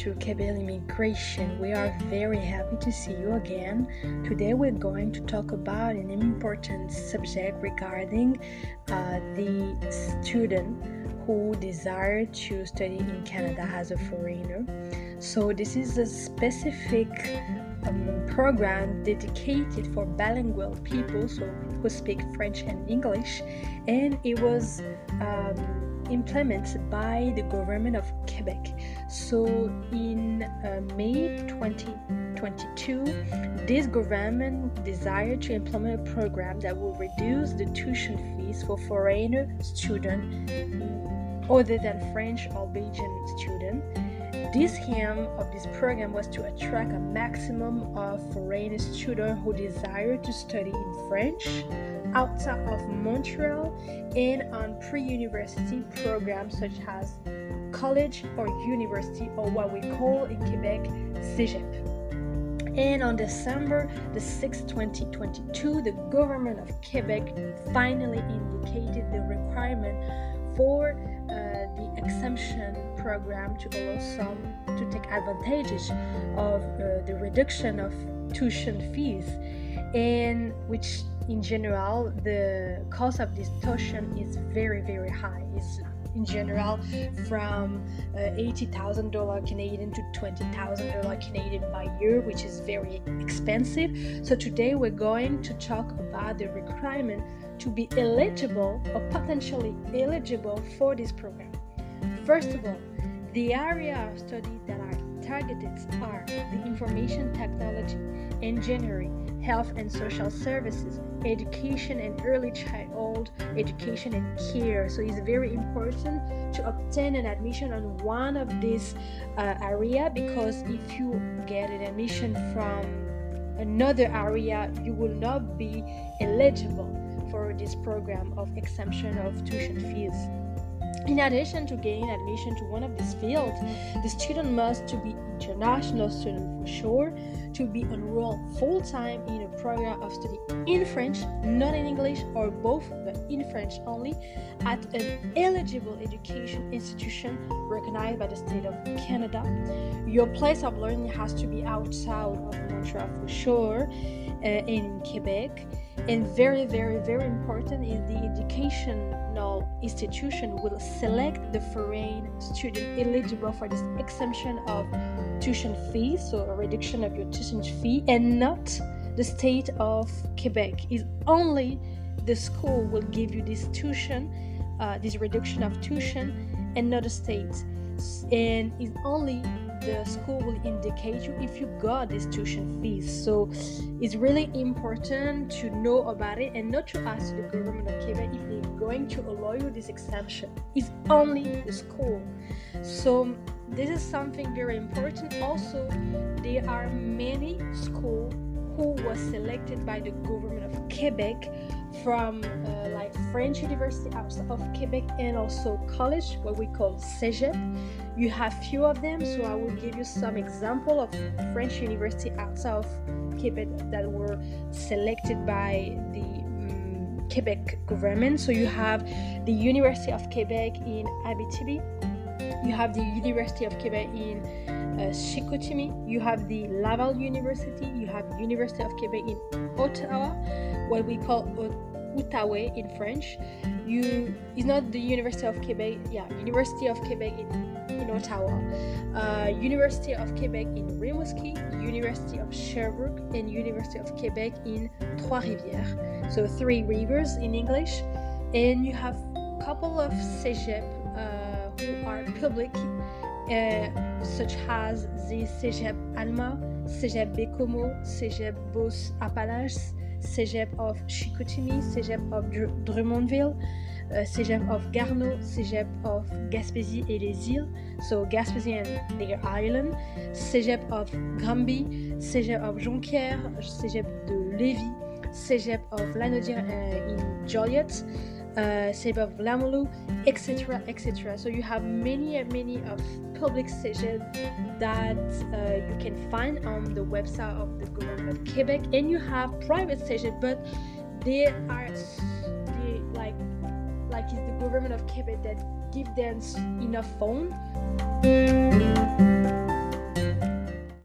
to Quebec Immigration. We are very happy to see you again. Today we're going to talk about an important subject regarding uh, the student who desire to study in Canada as a foreigner. So this is a specific um, program dedicated for bilingual people, so who speak French and English, and it was. Um, implemented by the government of Quebec. So in uh, May 2022, this government desired to implement a program that will reduce the tuition fees for foreigner students other than French or Belgian students. This aim of this program was to attract a maximum of foreign students who desire to study in French, outside of Montreal and on pre university programs such as college or university, or what we call in Quebec CEGEP. And on December the 6th, 2022, the government of Quebec finally indicated the requirement for exemption program to allow some to take advantage of uh, the reduction of tuition fees and which in general the cost of this tuition is very very high. It's in general from uh, $80,000 Canadian to $20,000 Canadian by year which is very expensive. So today we're going to talk about the requirement to be eligible or potentially eligible for this program first of all the area of study that are targeted are the information technology, engineering, health and social services, education and early childhood education and care. So it's very important to obtain an admission on one of these uh, area because if you get an admission from another area, you will not be eligible for this program of exemption of tuition fees. In addition to gaining admission to one of these fields, the student must to be international student for sure, to be enrolled full time in a program of study in French, not in English or both, but in French only, at an eligible education institution recognized by the state of Canada. Your place of learning has to be outside of Montreal for sure, uh, in Quebec and very very very important is educational institution will select the foreign student eligible for this exemption of tuition fees so a reduction of your tuition fee and not the state of quebec. Is only the school will give you this tuition uh, this reduction of tuition and not the state. And is only the school will indicate you if you got this tuition fees. So it's really important to know about it and not to ask the government of Quebec if they're going to allow you this exemption. It's only the school. So this is something very important. Also, there are many schools who was selected by the government of Quebec from uh, like French University of Quebec and also college, what we call CEGEP. You have few of them, so I will give you some example of French University outside of Quebec that were selected by the um, Quebec government. So you have the University of Quebec in Abitibi, you have the University of Quebec in uh, Chicoutimi, you have the Laval University, you have University of Quebec in Ottawa, what we call Outaouais in French. You is not the University of Quebec, yeah, University of Quebec in, in Ottawa, uh, University of Quebec in Rimouski, University of Sherbrooke, and University of Quebec in Trois-Rivières. So three rivers in English, and you have a couple of CEGEP uh, who are public. Uh, such as the CEGEP Alma, CEGEP Bécomo, CEGEP Beauce Appalaches, CEGEP of Chicoutimi, CEGEP of Drummondville, uh, CEGEP of Garneau, CEGEP of Gaspésie et les Îles, so Gaspésie and their island, CEGEP of Granby, CEGEP of Jonquière, CEGEP de Lévis, CEGEP of Lanaudière uh, in Joliet, uh, of Limoilou, etc., etc. So you have many, and many of public CEGEP that uh, you can find on the website of the government of Quebec, and you have private CEGEP, but they are they like like it's the government of Quebec that give them enough phone.